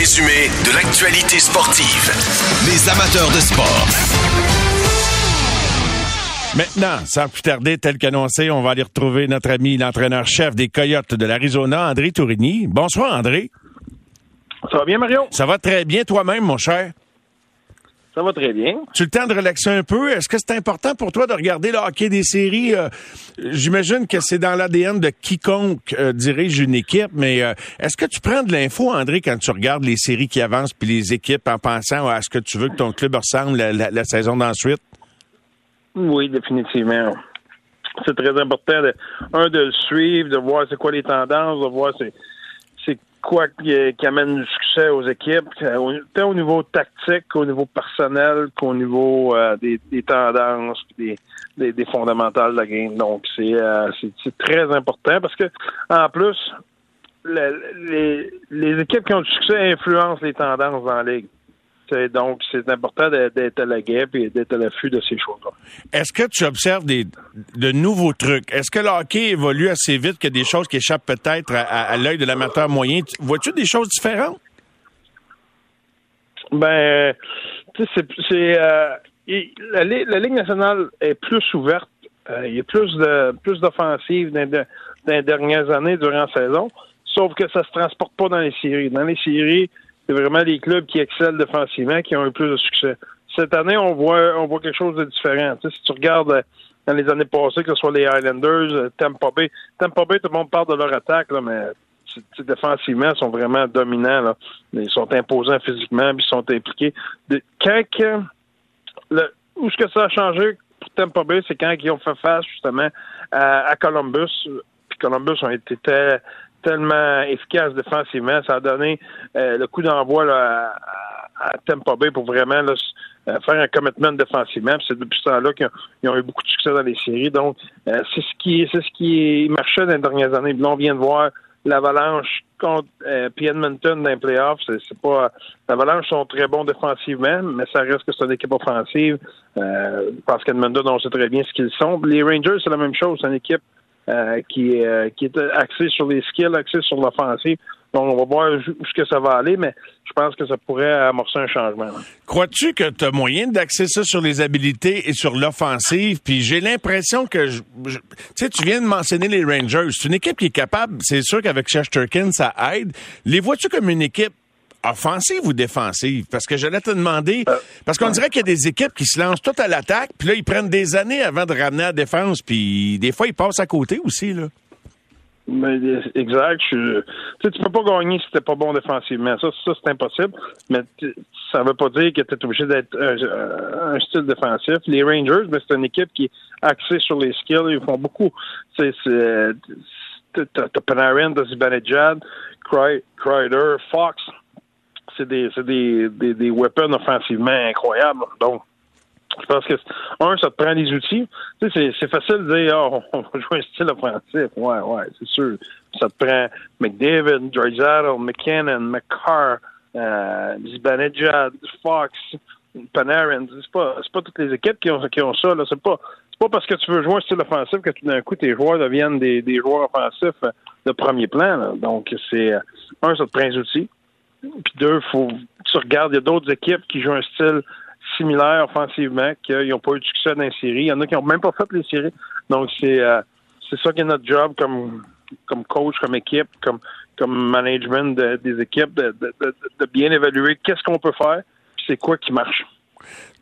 Résumé de l'actualité sportive. Les amateurs de sport. Maintenant, sans plus tarder, tel qu'annoncé, on va aller retrouver notre ami l'entraîneur-chef des Coyotes de l'Arizona, André Tourigny. Bonsoir, André. Ça va bien, Mario? Ça va très bien toi-même, mon cher? Ça va très bien. Tu as le temps de relaxer un peu? Est-ce que c'est important pour toi de regarder le hockey des séries? Euh, J'imagine que c'est dans l'ADN de quiconque euh, dirige une équipe, mais euh, est-ce que tu prends de l'info, André, quand tu regardes les séries qui avancent puis les équipes en pensant à ce que tu veux que ton club ressemble la, la- la saison d'ensuite? Oui, définitivement. C'est très important, de, un, de le suivre, de voir c'est quoi les tendances, de voir c'est, c'est quoi qui, qui amène du succès aux équipes, euh, tant au niveau tactique qu'au niveau personnel, qu'au niveau euh, des, des tendances, des, des, des fondamentales de la game. Donc, c'est, euh, c'est, très important parce que, en plus, le- les, les équipes qui ont du succès influencent les tendances dans la ligue. Donc, c'est important d'être à la guêpe et d'être à l'affût de ces choses-là. Est-ce que tu observes des, de nouveaux trucs? Est-ce que le hockey évolue assez vite qu'il y a des choses qui échappent peut-être à, à- à l'œil de l'amateur moyen? Tu- Vois-tu des choses différentes? Ben, tu sais, c'est, euh, la, Ligue- la Ligue nationale est plus ouverte. Euh, il y a plus de plus d'offensives dans, dans les dernières années durant la saison. Sauf que ça se transporte pas dans les séries. Dans les séries, c'est vraiment les clubs qui excellent défensivement qui ont eu plus de succès. Cette année, on voit on voit quelque chose de différent. Si tu regardes euh, dans les années passées, que ce soit les Highlanders, euh, Tampa Bay, Tampa Bay, tout le monde parle de leur attaque, là, mais défensivement, ils sont vraiment dominants. Ils sont imposants physiquement, puis ils sont impliqués. De, quand que, le, où est-ce que ça a changé pour Tampa Bay, c'est quand ils ont fait face justement à, à Columbus. Puis Columbus ont été tellement efficaces défensivement. Ça a donné euh, le coup d'envoi à, à Bay pour vraiment euh, faire un commitment défensivement. C'est depuis ce temps-là qu'ils ont, eu beaucoup de succès dans les séries. Donc, euh, c'est ce qui c'est ce qui marchait dans les dernières années. Là, on vient de voir l'Avalanche contre euh, Edmonton dans les playoffs. C'est, pas l'Avalanche sont très bons défensivement, mais ça reste que c'est une équipe offensive. Parce qu'Edmonton, on sait très bien ce qu'ils sont. Les Rangers, c'est la même chose. C'est une équipe euh, qui, est, euh, qui est axée sur les skills, axée sur l'offensive. Donc, on va voir que ça va aller, mais je pense que ça pourrait amorcer un changement. Crois-tu que tu as moyen d'axer ça sur les habilités et sur l'offensive? Puis j'ai l'impression que, tu sais, tu viens de mentionner les Rangers. C'est une équipe qui est capable, c'est sûr qu'avec Shesterkin, ça aide. Les vois-tu comme une équipe offensive ou défensive? Parce que j'allais te demander, parce qu'on dirait qu'il y a des équipes qui se lancent toutes à l'attaque, puis là, ils prennent des années avant de ramener à la défense, puis des fois, ils passent à côté aussi, là. Mais, euh, exact. Je, tu peux pas gagner si t'es pas bon défensivement. Ça, ça c'est impossible. Mais ça veut pas dire que tu es obligé d'être un, un style défensif. Les Rangers, ben, c'est une équipe qui est axée sur les skills. Ils font beaucoup. C'est, t'as, Panarin, t'as Zibanejad, Cry- Fox. C'est des, des, des, des weapons offensivement incroyables. Donc, je pense que, un, ça te prend des outils. Tu sais, c'est, facile de dire, oh, on va jouer un style offensif. Ouais, ouais, c'est sûr. Ça te prend McDavid, Drysdale, McKinnon, McCarr, euh, Zibanejad, Fox, Panarin. C'est pas, pas toutes les équipes qui ont, qui ont ça, là. C'est pas, pas parce que tu veux jouer un style offensif que tout d'un coup tes joueurs deviennent des, des joueurs offensifs de premier plan. Donc, c'est, un, ça te prend des outils. Puis deux, faut, tu regardes, il y a d'autres équipes qui jouent un style similaire offensivement, qu'ils n'ont pas eu de succès dans les séries. Il y en a qui n'ont même pas fait les séries. Donc, c'est euh, c'est ça qui est notre job comme, comme coach, comme équipe, comme, comme management de- des équipes, de, de, de- bien évaluer qu'est-ce qu'on peut faire, c'est quoi qui marche.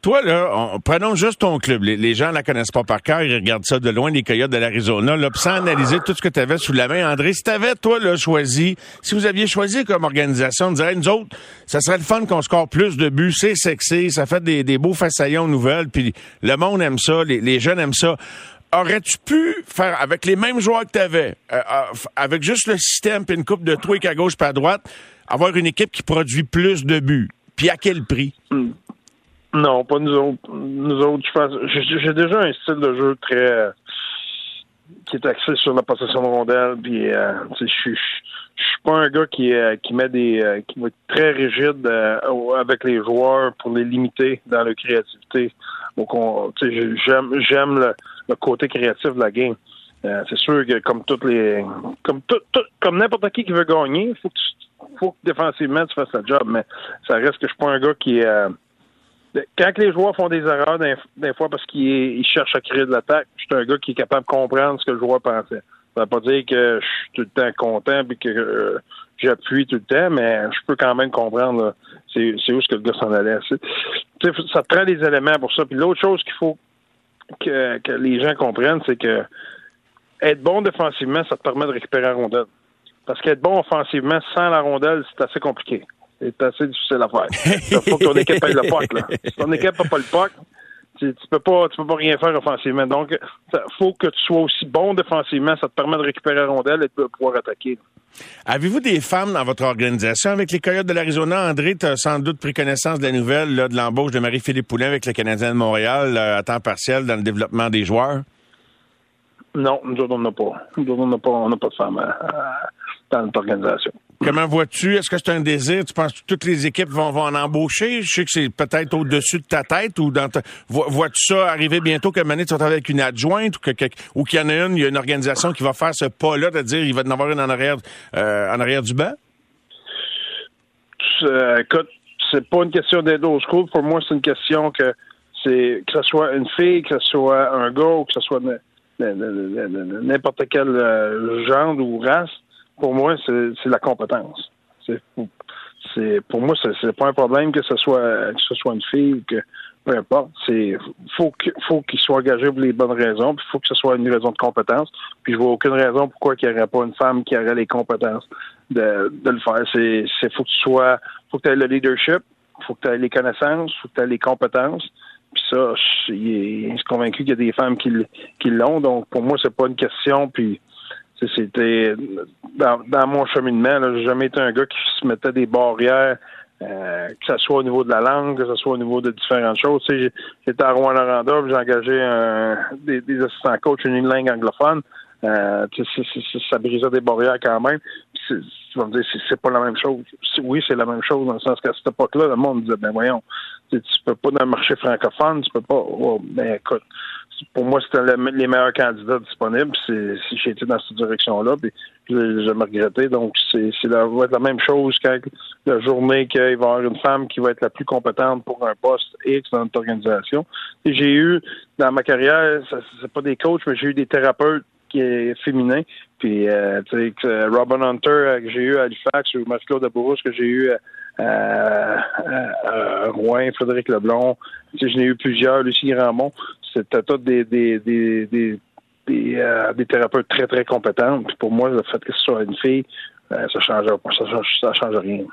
Toi, là, on- prenons juste ton club. Les, gens ne la connaissent pas par cœur. Ils regardent ça de loin, les Coyotes de l'Arizona. Là, sans analyser tout ce que tu avais sous la main, André, si tu avais, toi, là, choisi, si vous aviez choisi comme organisation, dire, Hey, nous autres, ça serait le fun qu'on score plus de buts, c'est sexy, ça fait des, des beaux façaillons nouvelles, puis le monde aime ça, les, les jeunes aiment ça. Aurais-tu pu faire avec les mêmes joueurs que tu avais, avec juste le système puis une coupe de trucs à gauche pas à droite, avoir une équipe qui produit plus de buts? Puis à quel prix? Non, pas nous autres. Nous autres, je pense. J'ai déjà un style de jeu très. euh, qui est axé sur la possession de rondelle. Puis, euh, je suis. Pas un gars qui, euh, qui met des. euh, qui va être très rigide euh, avec les joueurs pour les limiter dans leur créativité. Donc, j'aime, j'aime le, le côté créatif de la game. Euh, c'est sûr que comme toutes les. Comme tout, tout- comme n'importe qui qui veut gagner, faut que tu, faut que défensivement tu fasses le job. Mais ça reste que je suis pas un gars qui. euh, quand les joueurs font des erreurs, des, fois parce qu'ils ils cherchent à créer de l'attaque, je suis un gars qui est capable de comprendre ce que le joueur pensait. Ça veut pas dire que je suis tout le temps content et que euh, j'appuie tout le temps, mais je peux quand même comprendre c'est où ce que le gars s'en allait. Ça te prend des éléments pour ça. Puis l'autre chose qu'il faut que, que les gens comprennent, c'est que être bon défensivement, ça te permet de récupérer la rondelle. Parce qu'être bon offensivement sans la rondelle, c'est assez compliqué. C'est assez difficile à faire. Il faut que ton équipe ait le puck. Là. Si ton équipe n'a pas le puck, tu, tu peux pas tu peux pas rien faire offensivement. Donc, il faut que tu sois aussi bon défensivement. Ça te permet de récupérer la rondelle et de pouvoir attaquer. Avez-vous des femmes dans votre organisation? Avec les Coyotes de l'Arizona? André, tu as sans doute pris connaissance de la nouvelle là, de l'embauche de Marie-Philippe Poulin avec le Canadien de Montréal euh, à temps partiel dans le développement des joueurs. Non, nous autres, on n'a pas. Nous autres, on n'a pas, pas de femmes euh, dans notre organisation. Comment vois-tu? Est-ce que c'est un désir? Tu penses que toutes les équipes vont, en embaucher? Je sais que c'est peut-être au-dessus de ta tête ou dans ta... Vois- Vois-tu ça arriver bientôt que Mané, tu vas travailler avec une adjointe ou qu'il y en a une, il y a une organisation qui va faire ce pas-là de dire il va en avoir une en arrière, euh, en arrière du banc? Euh, écoute, c'est pas une question d'être au school. Pour moi, c'est une question que c'est que ce soit une fille, que ce soit un gars ou que ce soit n'importe quel euh, genre ou race. Pour moi, c'est la compétence. C'est pour moi, c'est pas un problème que ce soit que ce soit une fille ou que peu importe. C'est faut que faut qu'il soit engagé pour les bonnes raisons. Puis faut que ce soit une raison de compétence. Puis je vois aucune raison pourquoi il n'y aurait pas une femme qui aurait les compétences de, de le faire. C'est c'est faut que tu sois faut que tu aies le leadership, faut que tu aies les connaissances, faut que tu aies les compétences. Puis ça, je suis convaincu qu'il y a des femmes qui, l'ont. Donc pour moi, c'est pas une question. Puis c'était dans, dans mon cheminement, j'ai jamais été un gars qui se mettait des barrières, euh, que ce soit au niveau de la langue, que ce soit au niveau de différentes choses. J'étais à Rouen-Noranda, puis j'ai engagé un- des, des assistants coachs en une langue anglophone. Euh, c'est- c'est- ça brisait des barrières quand même. Tu vas me dire, c'est- pas la même chose. Oui, c'est la même chose, dans le sens qu'à cette époque-là, le monde disait, ben voyons, tu peux pas dans le marché francophone, tu peux pas. Oh, ben écoute, pour moi, c'était le- les meilleurs candidats disponibles. Si été dans cette direction-là, puis je l'ai jamais regretté. Donc, c'est la, même chose quand la journée qu'il va y avoir une femme qui va être la plus compétente pour un poste X dans notre organisation. J'ai eu, dans ma carrière, c'est pas des coachs, mais j'ai eu des thérapeutes qui est féminin. Puis, euh, tu sais, que Robin Hunter euh, que j'ai eu à Halifax ou Marc-Claude de Bourrousse que j'ai eu à, à Rouen, Frédéric Leblond. Tu sais, je n'ai eu plusieurs, Lucie Grandmont. C'était tous des, des, des, des, des, euh, des thérapeutes très, très compétents. Puis pour moi, le fait que ce soit une fille, euh, ça change, ça change, ça change rien.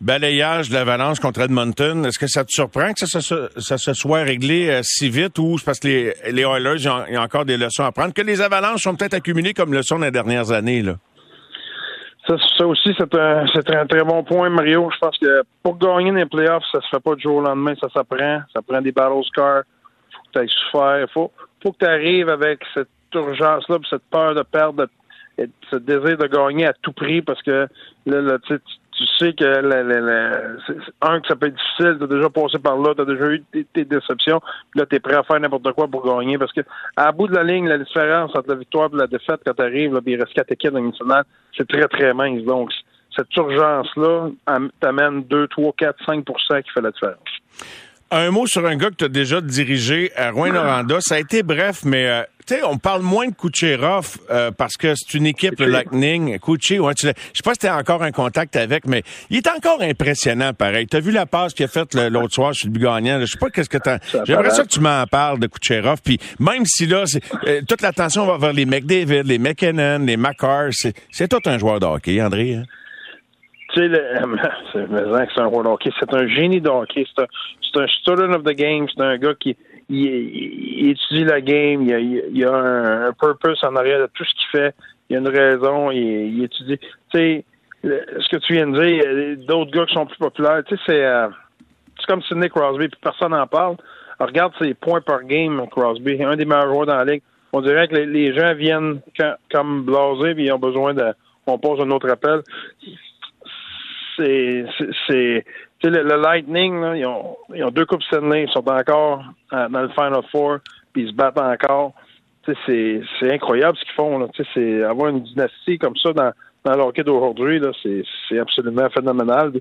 Balayage de l'Avalanche contre Edmonton, est-ce que ça te surprend que ça, se- ça se soit réglé euh, si vite ou c'est parce que les, les Oilers, ont, ils ont encore des leçons à prendre, que les Avalanches sont peut-être accumulées comme leçons dans les dernières années? Là? Ça, ça aussi, c'est un, c'est un très bon point, Mario. Je pense que pour gagner les playoffs, ça se fait pas du jour au lendemain, ça s'apprend. Ça prend des battle scars. Tu souffert. Faut, que tu arrives avec cette urgence-là, cette peur de perdre, et ce désir de gagner à tout prix, parce que là, là tu, sais, tu- tu sais que un que ça peut être difficile, t'as déjà passé par là, t'as déjà eu tes, déceptions, puis là t'es prêt à faire n'importe quoi pour gagner, parce que à bout de la ligne, la différence entre la victoire et la défaite quand t'arrives, là, puis il reste quatre équipes dans c'est très très mince. Donc cette urgence-là am- t'amène 2, 3, 4, 5% qui fait la différence. Un mot sur un gars que tu as déjà dirigé à Rouen-Noranda. Ça a été bref, mais euh, tu sais, on parle moins de Kucherov euh, parce que c'est une équipe, le Lightning. Kuchi, ouais, tu je sais pas si tu encore en contact avec, mais il est encore impressionnant, pareil. Tu as vu la passe qu'il a faite l'autre soir sur le gagnant? Je sais pas qu'est-ce que t'as... J'aimerais ça que tu m'en parles de Kucherov. Puis même si là, c'est, euh, toute l'attention va vers les McDavid, les McKinnon, les McCarr, c'est, c'est tout un joueur de hockey, André. hein? Tu sais, <laughs> c'est un hockey. C'est un génie de. C'est un, student of the game. C'est un gars qui il, étudie la game. Il a, a un, purpose en arrière de tout ce qu'il fait. Il a une raison. Il, étudie. Tu sais, ce que tu viens de dire, d'autres gars qui sont plus populaires. Tu sais, c'est euh, comme Sidney Crosby, puis personne n'en parle. Regarde ses points par game, Crosby, un des meilleurs joueurs dans la ligue. On dirait que les, les gens viennent quand- comme blasés, puis ils ont besoin de. On pose un autre appel c'est tu le, le Lightning là, ils ont ils ont deux coupes Stanley ils sont encore euh, dans le Final Four puis ils se battent encore tu c'est c'est incroyable ce qu'ils font là tu c'est avoir une dynastie comme ça dans dans le hockey d'aujourd'hui c'est absolument phénoménal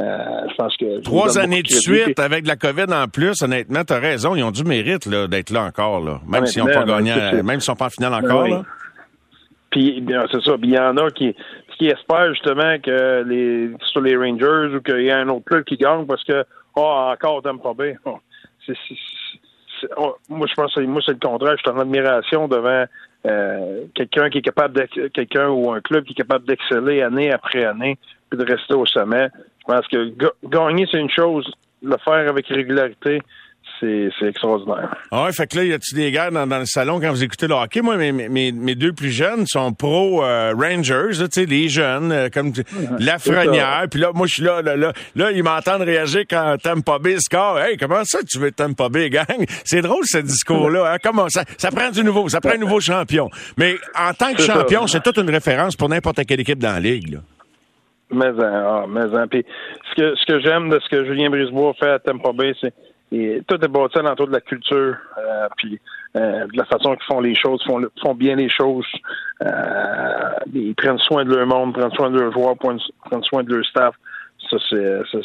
Euh, je pense que Trois années de suite avec la COVID en plus, honnêtement, t'as raison, ils ont du mérite d'être là encore, là. Même s'ils n'ont pas gagné, même s'ils sont pas en finale encore. oui. Puis c'est ça. Puis il y en a qui, qui espèrent justement que les sur les Rangers ou qu'il y a un autre club qui gagne parce que oh encore pas <laughs> bien. Oh, moi je pense que moi c'est le contraire. Je suis en admiration devant euh, quelqu'un qui est capable quelqu'un ou un club qui est capable d'exceller année après année puis de rester au sommet. Je pense que ga- gagner c'est une chose, le faire avec régularité c'est extraordinaire. Ah ouais, fait que là, y a-tu des gars dans, dans le salon quand vous écoutez le hockey? Moi, mes, mes, mes deux plus jeunes sont pro euh, Rangers, tu sais, les jeunes, euh, comme tu- Lafrenière. Puis là, moi, je suis là, là, là, là, ils m'entendent réagir quand Tampa Bay score. Hey, comment ça tu veux Tampa Bay gang? <laughs> C'est drôle, ce discours-là. Hein? Comment ça, ça prend du nouveau, ça prend un nouveau champion. Mais en tant que champion, c'est toute une référence pour n'importe quelle équipe dans la ligue, là. Mais, hein, ah, mais, hein. Puis, ce que, ce que j'aime de ce que Julien Brisebois fait à Tampa Bay, c'est et tout est bâti autour de la culture, euh, puis euh, de la façon qu'ils font les choses, font, font bien les choses. Euh, ils prennent soin de leur monde, prennent soin de leurs joueurs, prennent, soin de leur staff. Ça, c'est, ça,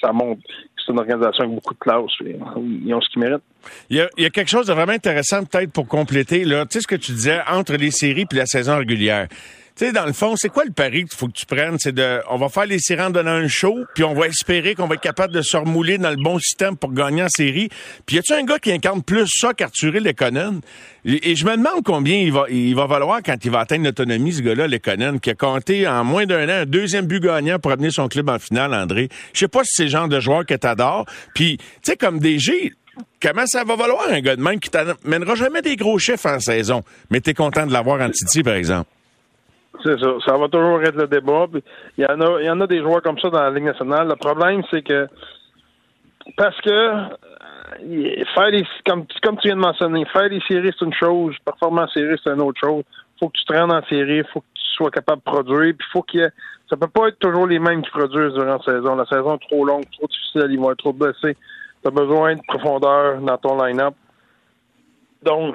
ça montre c'est une organisation avec beaucoup de classe. Ils ont ce qu'ils méritent. Il y, a, quelque chose de vraiment intéressant peut-être pour compléter. Là. Tu sais ce que tu disais entre les séries puis la saison régulière. Tu sais, dans le fond, c'est quoi le pari qu'il faut que tu prennes? C'est de, on va faire les en donnant un show, puis on va espérer qu'on va être capable de se remouler dans le bon système pour gagner en série. Puis y a-tu un gars qui incarne plus ça qu'Arthur Lekonen? Et, et je me demande combien il va, il va valoir quand il va atteindre l'autonomie, ce gars-là, Lekonen, qui a compté en moins d'un an un deuxième but gagnant pour amener son club en finale, André. Je sais pas si c'est le genre de joueur que t'adores. Puis, tu sais, comme DG, Comment ça va valoir un gars de même qui t'amènera jamais des gros chiffres en saison, mais t'es content de l'avoir en Titi, par exemple? Ça. Ça va toujours être le débat. Il y en a, y en a des joueurs comme ça dans la Ligue nationale. Le problème, c'est que parce que euh, faire les comme, comme tu viens de mentionner, faire les séries, c'est une chose, performer en série, c'est une autre chose. faut que tu te rendes en série, faut que tu sois capable de produire, puis faut qu'il y ait ça peut pas être toujours les mêmes qui produisent durant la saison. La saison est trop longue, trop difficile, ils vont être trop blessés. Tu as besoin de profondeur dans ton line-up. Donc,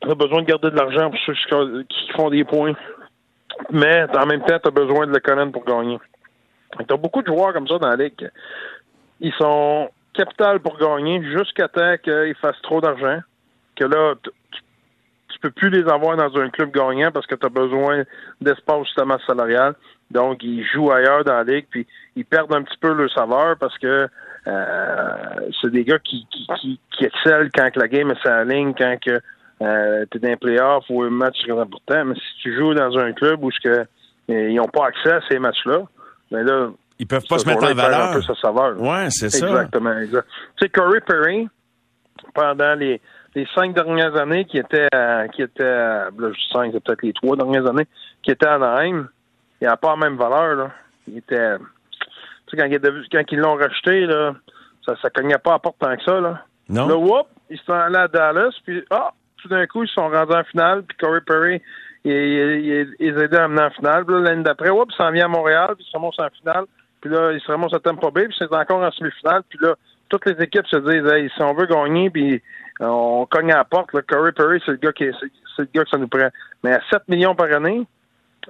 tu as besoin de garder de l'argent pour ceux qui font des points. Mais en même temps, tu as besoin de le connaître pour gagner. Tu as beaucoup de joueurs comme ça dans la ligue. Ils sont capital pour gagner jusqu'à temps qu'ils fassent trop d'argent. Que là, tu, peux plus les avoir dans un club gagnant parce que tu as besoin d'espace justement salarial. Donc, ils jouent ailleurs dans la ligue, puis ils perdent un petit peu leur saveur parce que euh, c'est des gars qui, qui, qui, qui excellent quand que la game est la ligne, quand que euh, tu es dans les playoffs ou un match très important. Mais si tu joues dans un club où que, euh, ils n'ont pas accès à ces matchs-là, ben là, Ils peuvent pas se mettre en valeur. un peu sa saveur. Ouais, c'est ça. Exactement, exact. Tu sais, Corey Perry, pendant les, les cinq dernières années, qui était, à- qui était, à- là, je c'est peut-être les trois dernières années, qui était à Anaheim, il n'a pas la même valeur. Là. Il était. Tu sais, quand, il quand ils l'ont racheté, là, ça ne cognait pas à la porte tant que ça. Là. Non. Là, whoop, ils sont allés à Dallas, puis ah, tout d'un coup, ils sont rendus en finale, puis Corey Perry, il, il, à amener en finale. Puis l'année d'après, whoop, il s'en vient à Montréal, puis il se ramasse en finale. Puis là, il se ramasse à Tampa Bay, puis c'est encore en semi-finale. Puis là, toutes les équipes se disent, hey, si on veut gagner, puis on cogne à la porte, Corey Perry, c'est le gars qui est- c'est c'est le gars que ça nous prend. Mais à 7 millions par année,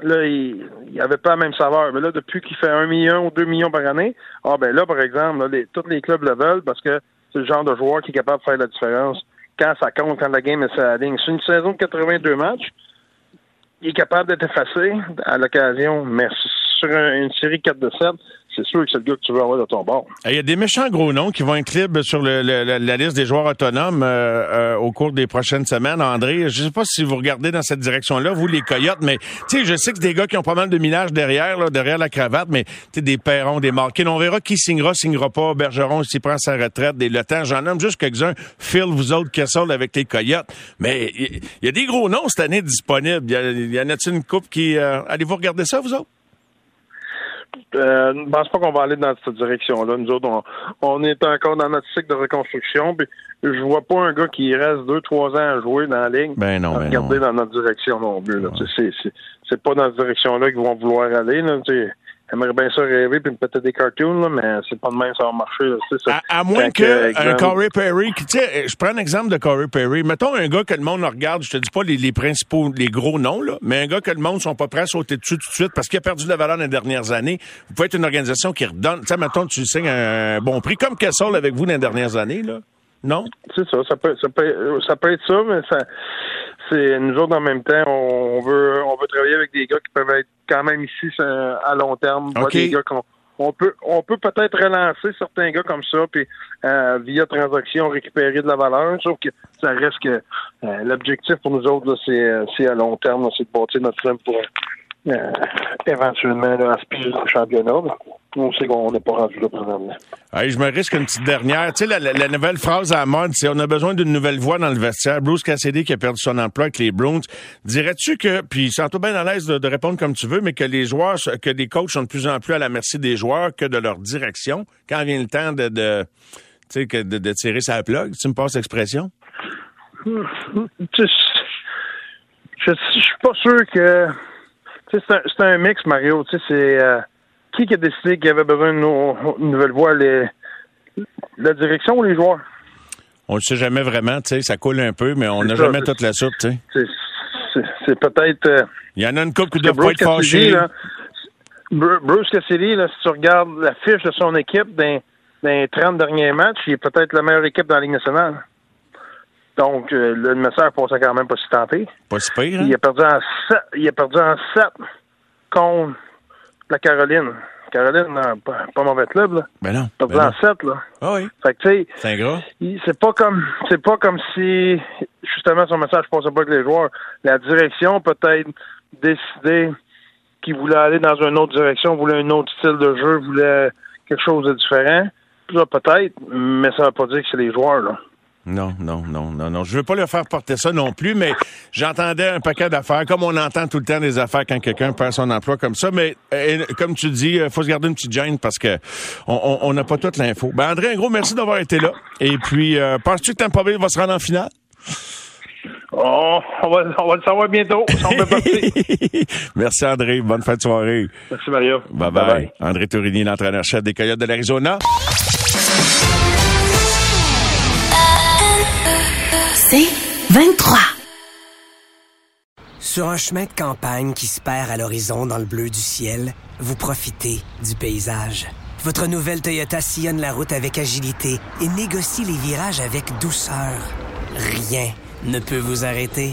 là, il n'y avait pas la même saveur. Mais là, depuis qu'il fait 1 million ou 2 millions par année, ah ben là, par exemple, là, les, tous les clubs le veulent parce que c'est le genre de joueur qui est capable de faire la différence quand ça compte, quand la game est sur la ligne. C'est une saison de 82 matchs. Il est capable d'être effacé à l'occasion, mais sur un- une série 4 de 7, c'est sûr que c'est le gars que tu veux avoir de ton bord. Il y a des méchants gros noms qui vont être libres sur le- le- la, la liste des joueurs autonomes euh, euh, au cours des prochaines semaines. André, je sais pas si vous regardez dans cette direction-là, vous les Coyotes, mais je sais que c'est des gars qui ont pas mal de millage derrière, là, derrière la cravate, mais des Perrons, des Marquin. On verra qui signera, signera pas. Bergeron, s'il prend sa retraite, des Le Temps, j'en nomme juste quelques-uns. Phil, vous autres, Kessel avec les Coyotes. Mais il y, a des gros noms cette année disponibles. Il y, a- il y en a-t-il une coupe qui... euh, Allez-vous regarder ça, vous autres? Euh, je pense pas qu'on va aller dans cette direction-là. Nous autres, on, on est encore dans notre cycle de reconstruction. Puis je vois pas un gars qui reste deux, trois ans à jouer dans la ligne. Ben non, à ben regarder dans notre direction non plus. là. C'est, c'est, c'est pas dans cette direction-là qu'ils vont vouloir aller. Là. J'aimerais bien ça rêver puis peut-être des cartoons, là, mais c'est pas de même ça va marcher. là. Ça- À, à moins Quand que que, un exemple- Corey Perry, tu sais, je prends un exemple de Corey Perry. Mettons un gars que le monde regarde, je te dis pas les, les principaux, les gros noms, là, mais un gars que le monde sont pas prêts à sauter dessus tout de suite parce qu'il a perdu de la valeur dans les dernières années. Vous pouvez être une organisation qui redonne, tu sais, mettons, tu signes un bon prix, comme Kessel avec vous dans les dernières années, là. Non? C'est ça, ça peut, ça peut, ça peut être ça, mais ça, c'est nous autres en même temps, on veut, on veut travailler avec des gars qui peuvent être quand même ici à long terme, des gars qu'on on peut, on peut peut-être relancer certains gars comme ça, puis euh, via transaction récupérer de la valeur. Sauf que ça reste que euh, l'objectif pour nous autres, là, c'est, euh, c'est à long terme, là, c'est de bâtir notre team pour euh, éventuellement là, aspirer au championnat. là. On sait qu'on n'est pas rendu là présentement. Hey, je me risque une petite dernière. Tu sais, la, la- la nouvelle phrase à la mode, c'est on a besoin d'une nouvelle voix dans le vestiaire. Bruce Cassidy qui a perdu son emploi avec les Bruins. Dirais-tu que, puis sens-toi bien à l'aise de, de répondre comme tu veux, mais que les joueurs, que les coachs sont de plus en plus à la merci des joueurs que de leur direction? Quand vient le temps de, de que de, de tirer sa plug. Tu me passes l'expression? Tu sais, je, je suis pas sûr que. C'est un, mix, Mario. Tu sais, c'est. euh, qui qui a décidé qu'il y avait besoin d'une nou- une nouvelle voie? Les, la direction ou les joueurs? On le sait jamais vraiment, tu sais, ça coule un peu, mais on n'a jamais toute la soupe, tu sais. C'est- peut-être. euh, Il y en a une couple qui doivent pas être Bru- Bruce Cassidy, là, si tu regardes la fiche de son équipe dans, dans les 30 derniers matchs, il est peut-être la meilleure équipe dans la Ligue nationale. Donc, euh, le message passait quand même pas si tenté. Pas si pire, hein? Il a perdu en sept, il a perdu en contre la Caroline. Caroline, non, pas, pas mauvais club, là. Ben non. Il a perdu ben en non. sept, là. Ah oui. Fait que, tu sais, C'est il- c'est pas comme c'est pas comme si justement son message passait pas avec les joueurs. La direction peut-être décidé qu'il voulait aller dans une autre direction, voulait un autre style de jeu, voulait quelque chose de différent. Puis là, peut-être, mais ça veut pas dire que c'est les joueurs, là. Non, non, non, non, non. Je veux pas leur faire porter ça non plus, mais j'entendais un paquet d'affaires, comme on entend tout le temps des affaires quand quelqu'un perd son emploi comme ça. Mais euh, comme tu dis, il faut se garder une petite gêne parce que on- on on n'a pas toute l'info. Ben André, un gros merci d'avoir été là. Et puis, euh, penses-tu que Tampa Bay va se rendre en finale? Oh, on va, on va le savoir bientôt. On. <laughs> Merci André, bonne fin de soirée. Merci Mario. Bye bye. André Tourini, l'entraîneur-chef des Coyotes de l'Arizona. C'est 23. Sur un chemin de campagne qui se perd à l'horizon dans le bleu du ciel, vous profitez du paysage. Votre nouvelle Toyota sillonne la route avec agilité et négocie les virages avec douceur. Rien ne peut vous arrêter.